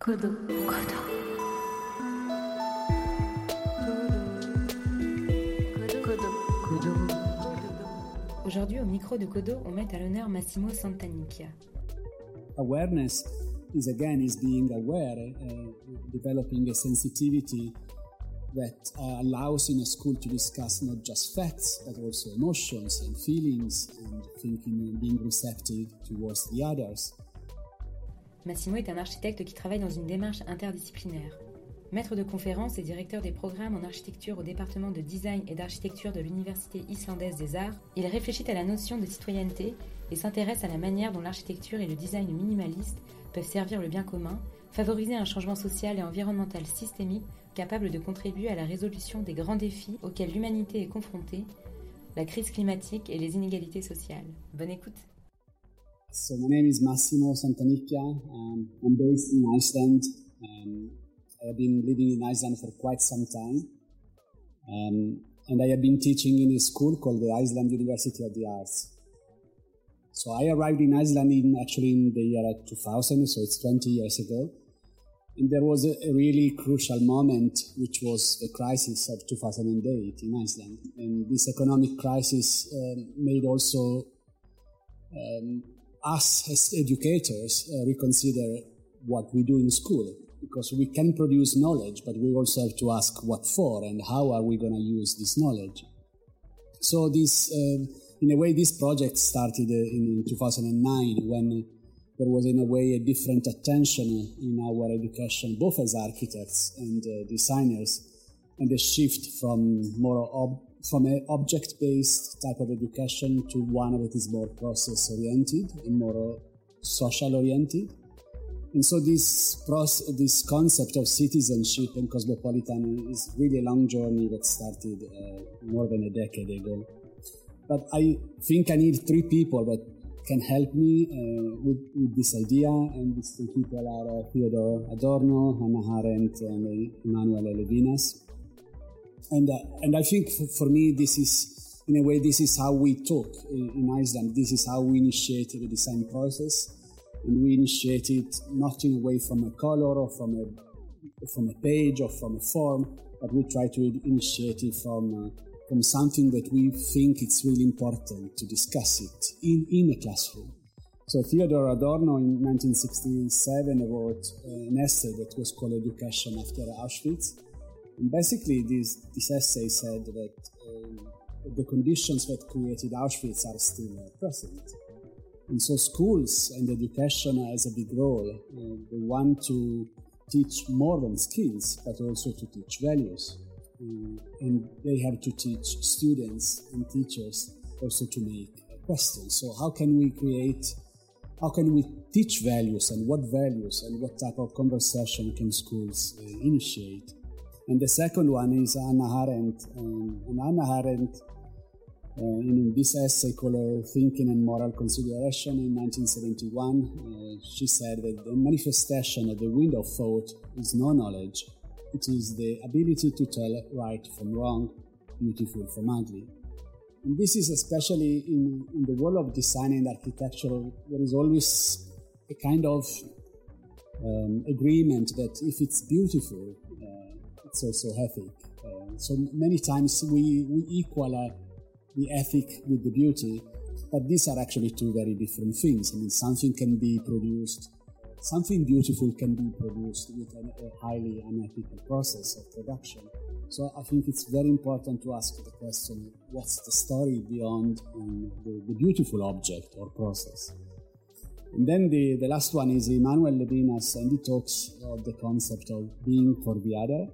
Codo. Codo. Aujourd'hui, au micro de Codo, on met à l'honneur Massimo Santanicchia. Awareness is again is being aware, uh, developing a sensitivity that uh, allows in a school to discuss not just facts but also emotions and feelings and thinking and being receptive towards the others. Massimo est un architecte qui travaille dans une démarche interdisciplinaire. Maître de conférences et directeur des programmes en architecture au département de design et d'architecture de l'Université islandaise des arts, il réfléchit à la notion de citoyenneté et s'intéresse à la manière dont l'architecture et le design minimaliste peuvent servir le bien commun, favoriser un changement social et environnemental systémique capable de contribuer à la résolution des grands défis auxquels l'humanité est confrontée, la crise climatique et les inégalités sociales. Bonne écoute. So my name is Massimo Santanicchia. Um, I'm based in Iceland. Um, I have been living in Iceland for quite some time. Um, and I have been teaching in a school called the Iceland University of the Arts. So I arrived in Iceland in actually in the year 2000, so it's 20 years ago. And there was a, a really crucial moment, which was the crisis of 2008 in Iceland. And this economic crisis um, made also um, us as educators uh, reconsider what we do in school because we can produce knowledge, but we also have to ask what for and how are we going to use this knowledge. So this, uh, in a way, this project started uh, in 2009 when there was in a way a different attention in our education, both as architects and uh, designers, and a shift from more ob- from an object-based type of education to one that is more process-oriented and more social-oriented. And so this process, this concept of citizenship and cosmopolitan is really a long journey that started uh, more than a decade ago. But I think I need three people that can help me uh, with, with, this idea, and these three people are uh, Theodor Adorno, Hannah Arendt, and Emmanuel Levinas. And, uh, and I think for, for, me, this is, in a way, this is how we talk in, in Iceland. This is how we initiate the design process. And we initiate it not in a way from a color or from a, from a page or from a form, but we try to initiate it from, uh, from something that we think it's really important to discuss it in, in a classroom. So Theodor Adorno in 1967 wrote an essay that was called Education After Auschwitz basically, this, this essay said that um, the conditions that created Auschwitz are still uh, present. And so schools and education has a big role. Uh, they want to teach more than skills, but also to teach values. Uh, and they have to teach students and teachers also to make questions. So how can we create, how can we teach values and what values and what type of conversation can schools uh, initiate? And the second one is Hannah Arendt. Um, and Hannah Arendt, uh, in this essay called Thinking and Moral Consideration in 1971, uh, she said that the manifestation of the wind of thought is no knowledge. It is the ability to tell right from wrong, beautiful from ugly. And this is especially in, in the world of design and architecture, there is always a kind of um, agreement that if it's beautiful, it's also ethic. Uh, so many times we, we equal uh, the ethic with the beauty, but these are actually two very different things. I mean, something can be produced, something beautiful can be produced with an, a highly unethical process of production. So I think it's very important to ask the question, what's the story beyond um, the, the beautiful object or process? And then the, the last one is Emmanuel Levinas, and he talks of the concept of being for the other.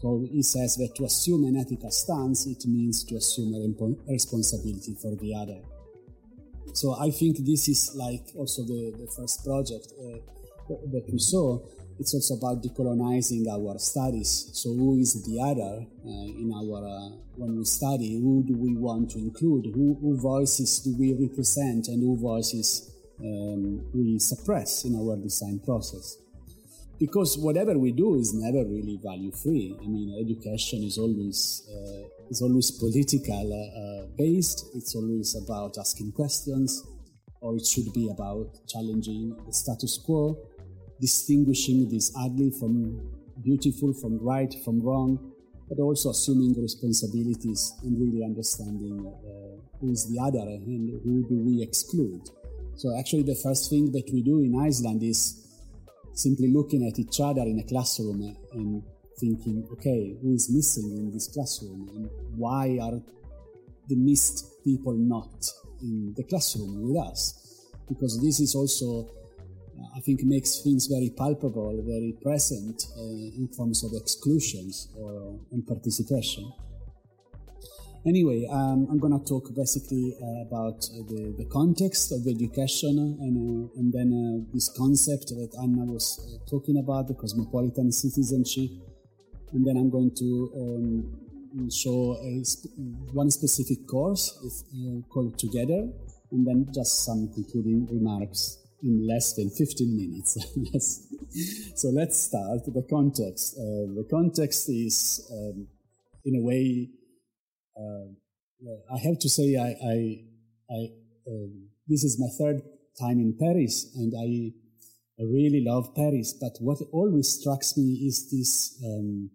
So he says that to assume an ethical stance, it means to assume a responsibility for the other. So I think this is like also the, the first project uh, that we saw. It's also about decolonizing our studies. So who is the other uh, in our uh, when we study? Who do we want to include? Who, who voices do we represent, and who voices um, we suppress in our design process? Because whatever we do is never really value free. I mean, education is always uh, is always political uh, based. It's always about asking questions, or it should be about challenging the status quo. distinguishing this ugly from beautiful, from right from wrong, but also assuming responsibilities and really understanding uh, who is the other and who do we exclude. So actually, the first thing that we do in Iceland is simply looking at each other in a classroom and thinking, okay, who is missing in this classroom and why are the missed people not in the classroom with us? Because this is also I think makes things very palpable, very present uh, in terms of exclusions or and participation. Anyway, um, I'm going to talk basically uh, about the, the context of education and, uh, and then uh, this concept that Anna was uh, talking about, the cosmopolitan citizenship. And then I'm going to um, show sp- one specific course uh, called Together, and then just some concluding remarks in less than 15 minutes. so let's start the context. Uh, the context is, um, in a way, uh, I have to say, I, I, I um, this is my third time in Paris, and I, I, really love Paris. But what always strikes me is this um,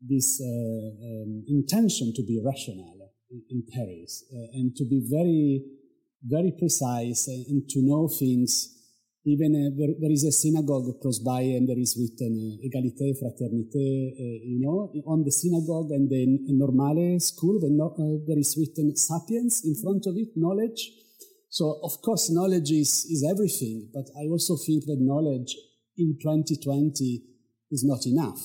this uh, um, intention to be rational in, in Paris uh, and to be very very precise and to know things. Even uh, there, there is a synagogue close by, and there is written uh, "Égalité, Fraternité," uh, you know, on the synagogue, and then in Normale school, no, uh, there is written "Sapiens" in front of it, knowledge. So, of course, knowledge is, is everything, but I also think that knowledge in 2020 is not enough.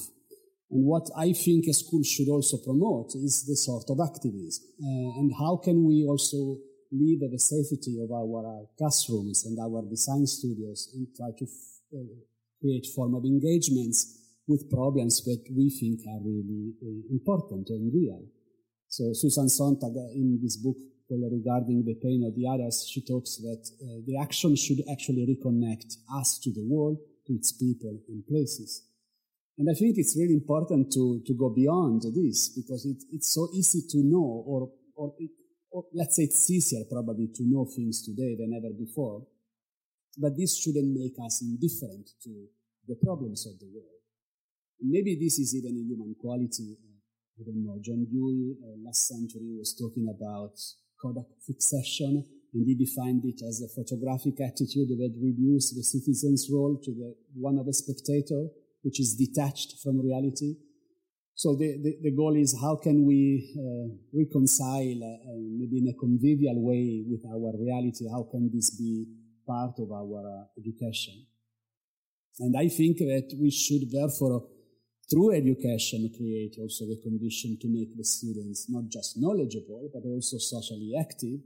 And what I think a school should also promote is the sort of activism. Uh, and how can we also leave the safety of our classrooms and our design studios and try to uh, create of engagements with problems that we think are really uh, important and real. So Susan Sontag in this book regarding the pain of the others, she talks that uh, the action should actually reconnect us to the world, to its people and places. And I think it's really important to, to go beyond this because it, it's so easy to know or, or it, let's say it's easier probably to know things today than ever before. But this shouldn't make us indifferent to the problems of the world. Maybe this is even a human quality. Uh, I don't know. John Dewey uh, last century was talking about Kodak fixation, and he defined it as a photographic attitude that reduces the citizen's role to the one of a spectator, which is detached from reality. So the, the, the, goal is how can we uh, reconcile, uh, maybe in a convivial way, with our reality? How can this be part of our uh, education? And I think that we should therefore, through education, create also the condition to make the students not just knowledgeable, but also socially active,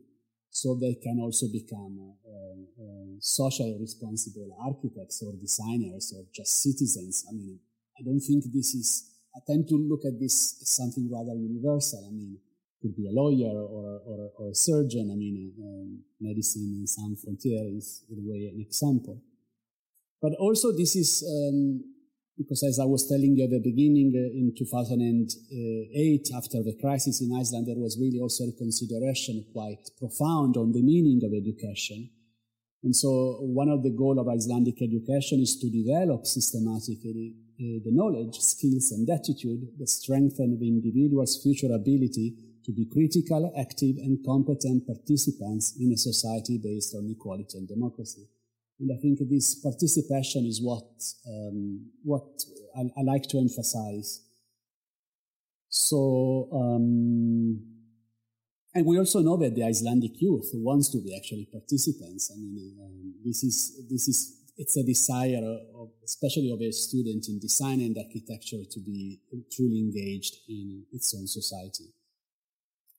so they can also become uh, uh, socially responsible architects or designers or just citizens. I mean, I don't think this is I tend to look at this as something rather universal. I mean, could be a lawyer or, or, or a surgeon. I mean, um, Médecins Sans Frontières is in a way an example. But also this is, um, because as I was telling you at the beginning, uh, in 2008, after the crisis in Iceland, there was really also a consideration quite profound on the meaning of education. And so one of the goals of Icelandic education is to develop systematically uh, the knowledge, skills, and attitude that strengthen the individual's future ability to be critical, active, and competent participants in a society based on equality and democracy. And I think this participation is what um, what I, I, like to emphasize. So, um, and we also know that the Icelandic youth wants to be actually participants. I mean, um, this is this is it's a desire of, especially of a student in design and architecture to be truly engaged in its own society.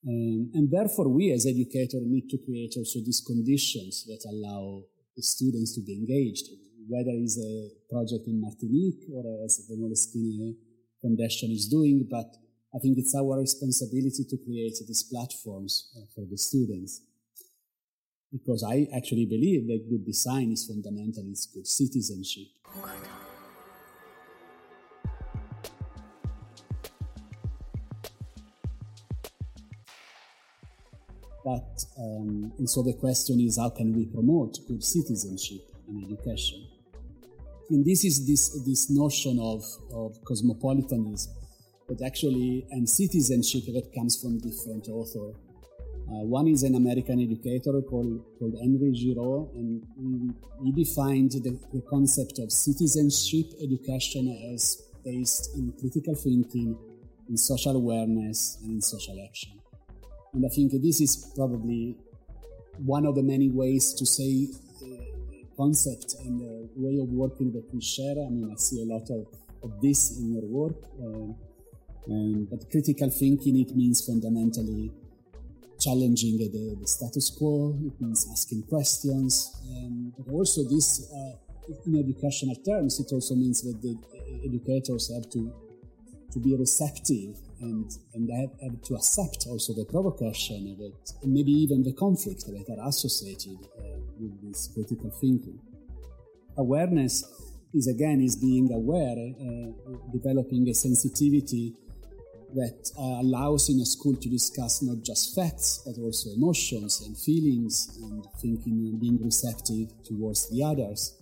Um, and therefore, we as educators need to create also these conditions that allow the students to be engaged, whether it's a project in Martinique or as the Moleskine Foundation is doing, but I think it's our responsibility to create these platforms uh, for the students because I actually believe that good design is fundamentally good citizenship. But, um, and so the question is how can we promote good citizenship in education? And this is this, this notion of, of cosmopolitanism but actually, and citizenship that comes from different authors. Uh, one is an American educator called, called Henry Giroux, and he, he defined the, the, concept of citizenship education as based in critical thinking, in social awareness, and in social action. And I think this is probably one of the many ways to say the concept and the way of working that we share. I mean, I see a lot of, of this in your work. Uh, um, but critical thinking, it means fundamentally challenging the, the status quo, it means asking questions. Um, but also, this, uh, in educational terms, it also means that the educators have to, to be receptive and, and have, have to accept also the provocation that, and maybe even the conflict that are associated uh, with this critical thinking. Awareness is again is being aware, uh, developing a sensitivity that uh, allows in a school to discuss not just facts but also emotions and feelings and thinking and being receptive towards the others.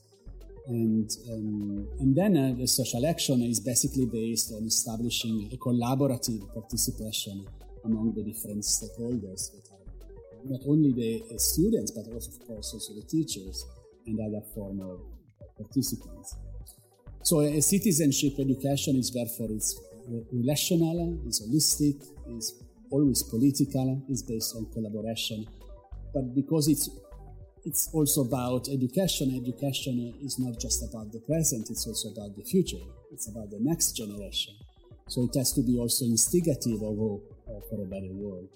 And, um, and then uh, the social action is basically based on establishing a collaborative participation among the different stakeholders that are not only the students but also of course also the teachers and other form of participants. So a citizenship education is therefore it's relational, is holistic, is always political, is based on collaboration. But because it's it's also about education. Education is not just about the present, it's also about the future. It's about the next generation. So it has to be also instigative of hope for a better world.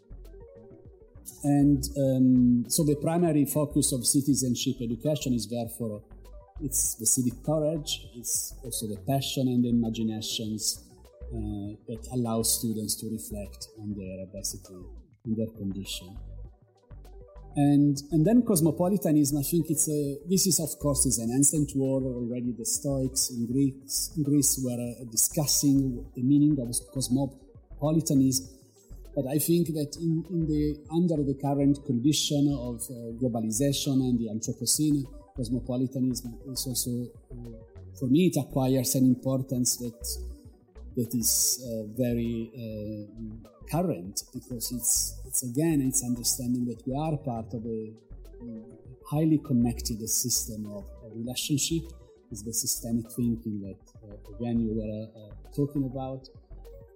And um, so the primary focus of citizenship education is therefore it's the civic courage, it's also the passion and the imaginations uh, that allows students to reflect on their basically on their condition. And and then cosmopolitanism, I think it's a this is of course is an ancient word already. The Stoics in Greece, in Greece were uh, discussing the meaning of cosmopolitanism. But I think that in, in the under the current condition of uh, globalization and the Anthropocene, cosmopolitanism is also, uh, for me, it acquires an importance that that is uh, very uh, current because it's it's again it's understanding that we are part of a, highly connected system of relationship. Is the systemic thinking that uh, again you were uh, talking about.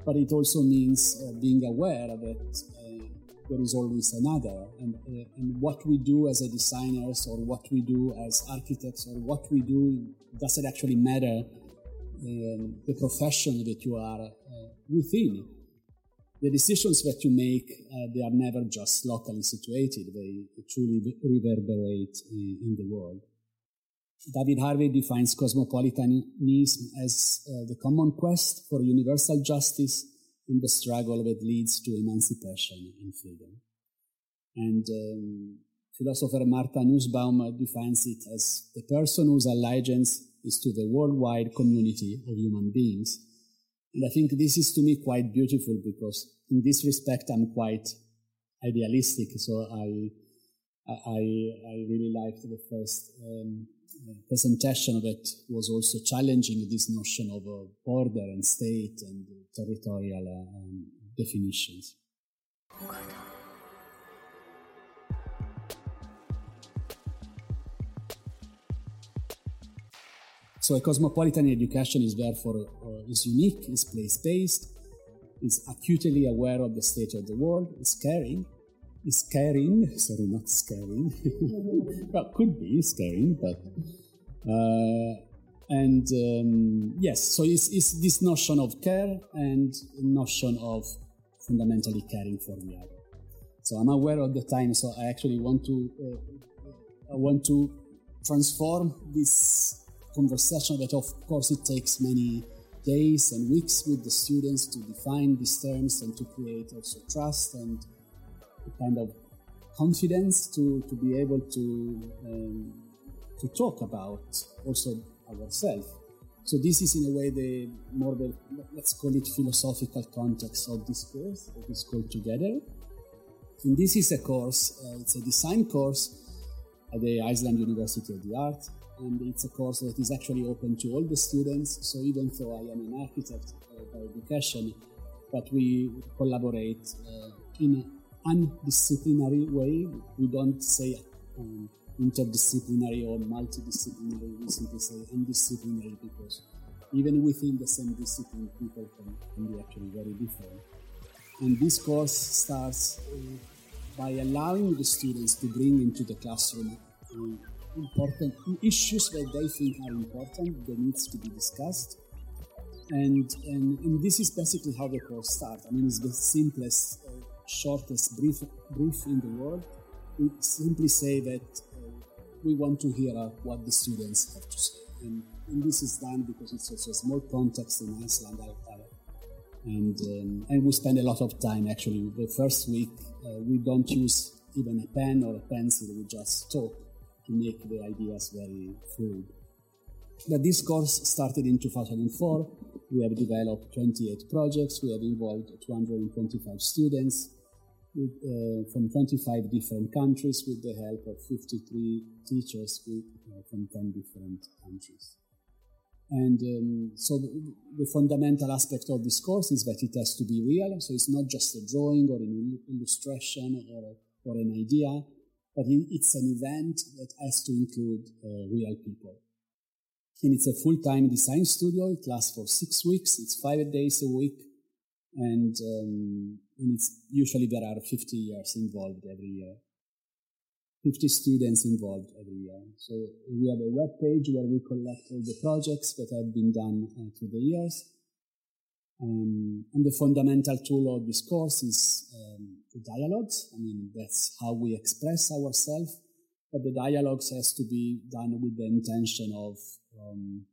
But it also means uh, being aware that uh, there is always another. And, and what we do as a designers or what we do as architects or what we do does it actually matter um, the profession that you are uh, within. The decisions that you make, uh, they are never just locally situated, they truly reverberate in, in the world. David Harvey defines cosmopolitanism as uh, the common quest for universal justice in the struggle that leads to emancipation and freedom. And um, philosopher Martha Nussbaum defines it as the person whose allegiance is to the worldwide community of human beings. And I think this is to me quite beautiful because in this respect I'm quite idealistic. So I I, I really liked the first um, presentation that was also challenging this notion of a border and state and territorial um, definitions. So a cosmopolitan education is therefore uh, is unique, is place-based, is acutely aware of the state of the world, is caring, is caring, sorry, not scaring, well, could be scaring, but, uh, and um, yes, so it's, it's this notion of care and notion of fundamentally caring for the other. So I'm aware of the time, so I actually want to, uh, I want to transform this conversation that of course it takes many days and weeks with the students to define these terms and to create also trust and kind of confidence to, to be able to um, to talk about also ourselves. So this is in a way the more the let's call it philosophical context of this course that is called together. And this is a course, uh, it's a design course at the Iceland University of the Arts and it's a course that is actually open to all the students. So even though I am an architect uh, by education, but we collaborate uh, in an undisciplinary way. We don't say um, interdisciplinary or multidisciplinary. We simply say undisciplinary because even within the same discipline, people can, can be actually very different. And this course starts uh, by allowing the students to bring into the classroom uh, important issues that they think are important, that needs to be discussed. And, and, and this is basically how the course starts. I mean, it's the simplest, uh, shortest brief, brief in the world. We simply say that uh, we want to hear what the students have to say. And, and, this is done because it's also a small context in Iceland. And, um, and we spend a lot of time actually. The first week, uh, we don't use even a pen or a pencil, we just talk to make the ideas very fluid. But this course started in 2004. We have developed 28 projects. We have involved 225 students with, uh, from 25 different countries with the help of 53 teachers with, uh, from 10 different countries. And um, so the, the, fundamental aspect of this course is that it has to be real. So it's not just a drawing or an illustration or, or an idea, but it's an event that has to include uh, real people. And it's a full-time design studio. It lasts for six weeks. It's five days a week. And, um, and it's usually there are 50 years involved every year. 50 students involved every year. So we have a web page where we collect all the projects that have been done uh, through the years. Um, and the fundamental tool of this course is um, the dialogues. I mean, that's how we express ourselves. But the dialogues has to be done with the intention of um,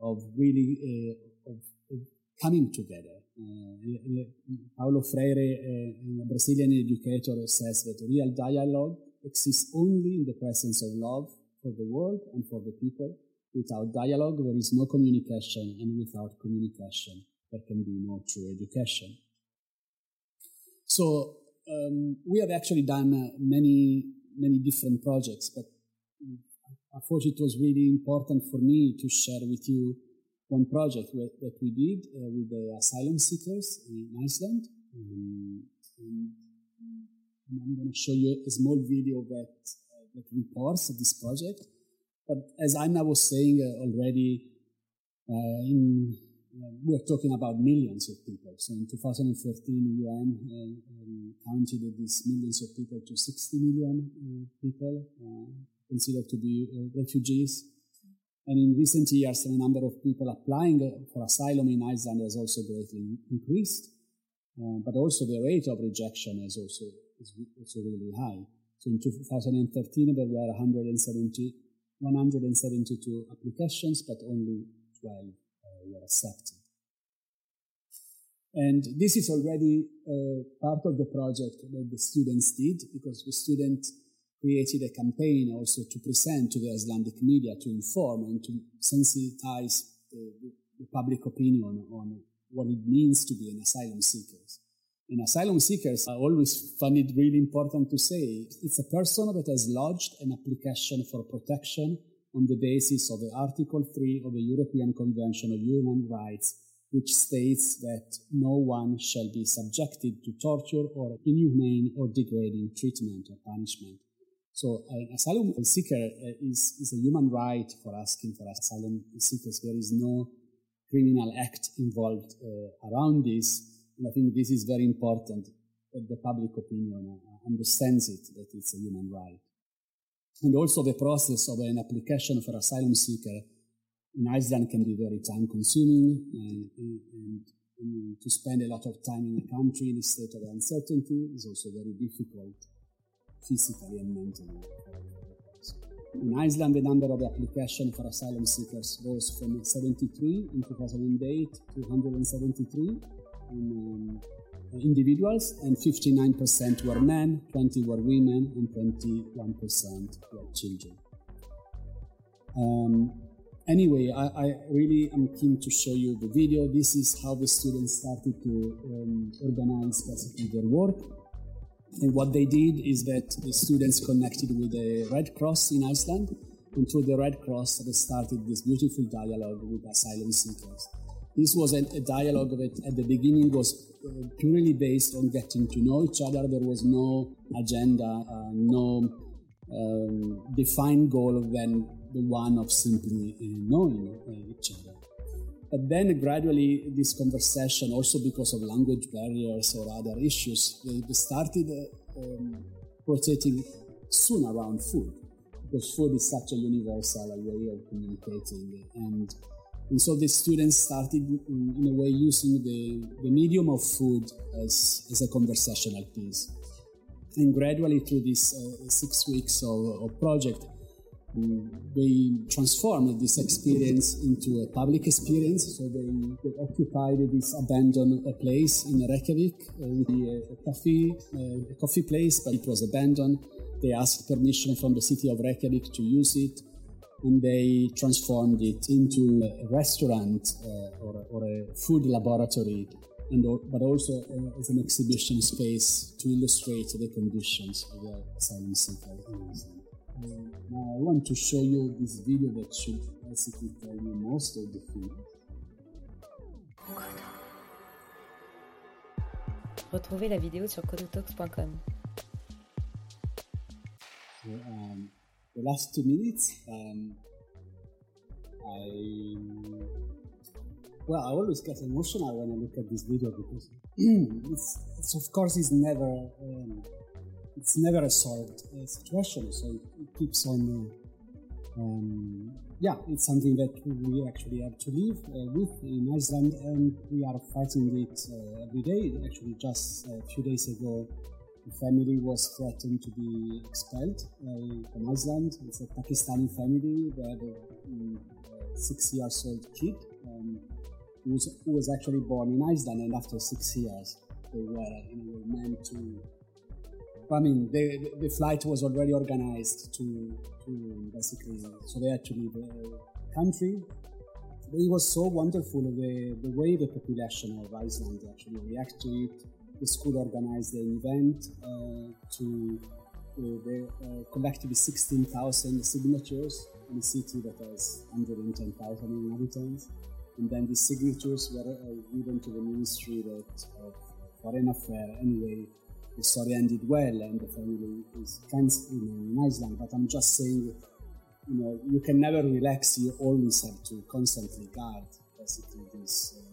of really uh, of, of, coming together. Uh, Paulo Freire, a Brazilian educator, says that real dialogue exists only in the presence of love for the world and for the people. Without dialogue, there is no communication, and without communication, there can be no true education. So um, we have actually done uh, many many different projects, but I thought it was really important for me to share with you one project that we did uh, with the asylum seekers in Iceland. Um, and I'm going to show you a small video that, uh, that reports this project. But as Anna was saying uh, already, uh, in, uh, we're talking about millions of people. So in 2013, UN uh, um, counted these millions of people to 60 million people considered to be uh, refugees. And in recent years, the number of people applying for asylum in Iceland has also greatly increased. Uh, but also the rate of rejection is also, is also really high. So in 2013, there were 170, 172 applications, but only 12 uh, were accepted. And this is already uh, part of the project that the students did because the students created a campaign also to present to the Icelandic media to inform and to sensitize the, the public opinion on what it means to be an asylum seeker. And asylum seekers, I always find it really important to say it's a person that has lodged an application for protection on the basis of the Article 3 of the European Convention of Human Rights, which states that no one shall be subjected to torture or inhumane or degrading treatment or punishment so an asylum seeker uh, is, is a human right for asking for asylum seekers. There is no criminal act involved uh, around this. And I think this is very important that the public opinion uh, understands it, that it's a human right. And also the process of an application for asylum seeker in Iceland can be very time consuming and, and, and to spend a lot of time in a country in a state of uncertainty is also very difficult physically and mentally. In Iceland, the number of applications for asylum seekers rose from 73 in 2008 to 173 in, um, individuals, and 59% were men, 20 were women, and 21% were children. Um, anyway, I, I, really am keen to show you the video. This is how the students started to um, organize basically their work. And what they did is that the students connected with the Red Cross in Iceland and through the Red Cross, they started this beautiful dialogue with asylum seekers. This was a, a dialogue that at the beginning was uh, purely based on getting to know each other. There was no agenda, uh, no um, defined goal than the one of simply uh, knowing uh, each other. But then gradually, this conversation, also because of language barriers or other issues, they, they started uh, um, rotating soon around food, because food is such a universal way of communicating. And, and so the students started, in, in a way, using the, the medium of food as, as a conversational piece. And gradually, through these uh, six weeks of, of project, they transformed this experience into a public experience. So they, they occupied this abandoned place in Reykjavik uh, a, a coffee, uh, a coffee place, but it was abandoned. They asked permission from the city of Reykjavik to use it, and they transformed it into a restaurant uh, or, or, a food laboratory, and but also uh, as an exhibition space to illustrate the conditions of the asylum seekers. Now I want to show you this video that should basically tell you most of the film. Retrouvez la vidéo sur codotalks.com. So, um, the last two minutes, um, I well, I always get emotional when I look at this video because it's, it's of course it's never um, it's never a solved uh, situation, so it, it keeps on. Uh, um, yeah, it's something that we actually have to live uh, with in Iceland, and we are fighting it uh, every day. Actually, just a few days ago, the family was threatened to be expelled uh, from Iceland. It's a Pakistani family. They had a, six-year-old kid um, who, was, who was actually born in Iceland, and after six years, they were, you know, meant to I mean, the, the flight was already organized to, to basically, so they had to leave the country. It was so wonderful the, the way the population of Iceland actually react to it. The school organized an event uh, to uh, they uh, collected 16,000 signatures in a city that has 110,000 inhabitants. And then the signatures were uh, given to the Ministry of Foreign Affairs anyway the story ended well and the family is friends in Iceland. But I'm just saying, you know, you can never relax. You always have to constantly guard basically this um,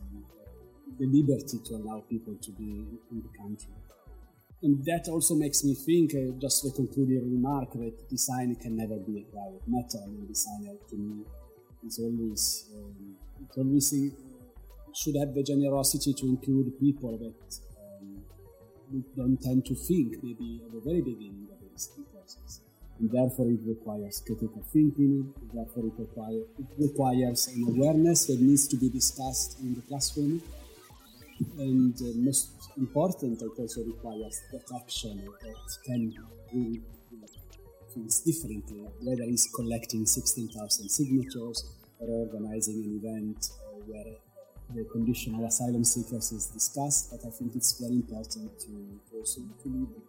the liberty to allow people to be in the country. And that also makes me think, uh, just a concluding remark, that design can never be a private matter. I mean, design to me is always, um, it always should have the generosity to include people that we don't tend to think maybe at the very beginning of the design process. And therefore it requires critical thinking, therefore it, require, it requires an awareness that needs to be discussed in the classroom. And uh, most important, it also requires that action that can really things differently, whether it's collecting 16,000 signatures or organizing an event where the condition of asylum seekers is discussed, but I think it's very important to, also it.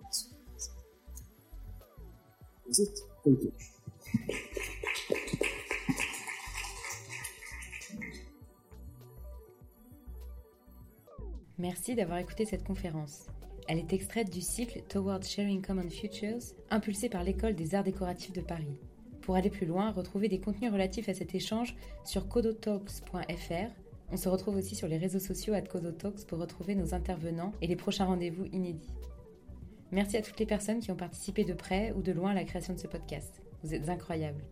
That's it. Thank you. Merci d'avoir écouté cette conférence. Elle est extraite du cycle Towards Sharing Common Futures, impulsé par l'École des Arts Décoratifs de Paris. Pour aller plus loin, retrouvez des contenus relatifs à cet échange sur codotalks.fr on se retrouve aussi sur les réseaux sociaux at Talks pour retrouver nos intervenants et les prochains rendez-vous inédits. Merci à toutes les personnes qui ont participé de près ou de loin à la création de ce podcast. Vous êtes incroyables.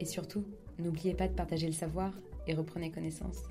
Et surtout, n'oubliez pas de partager le savoir et reprenez connaissance.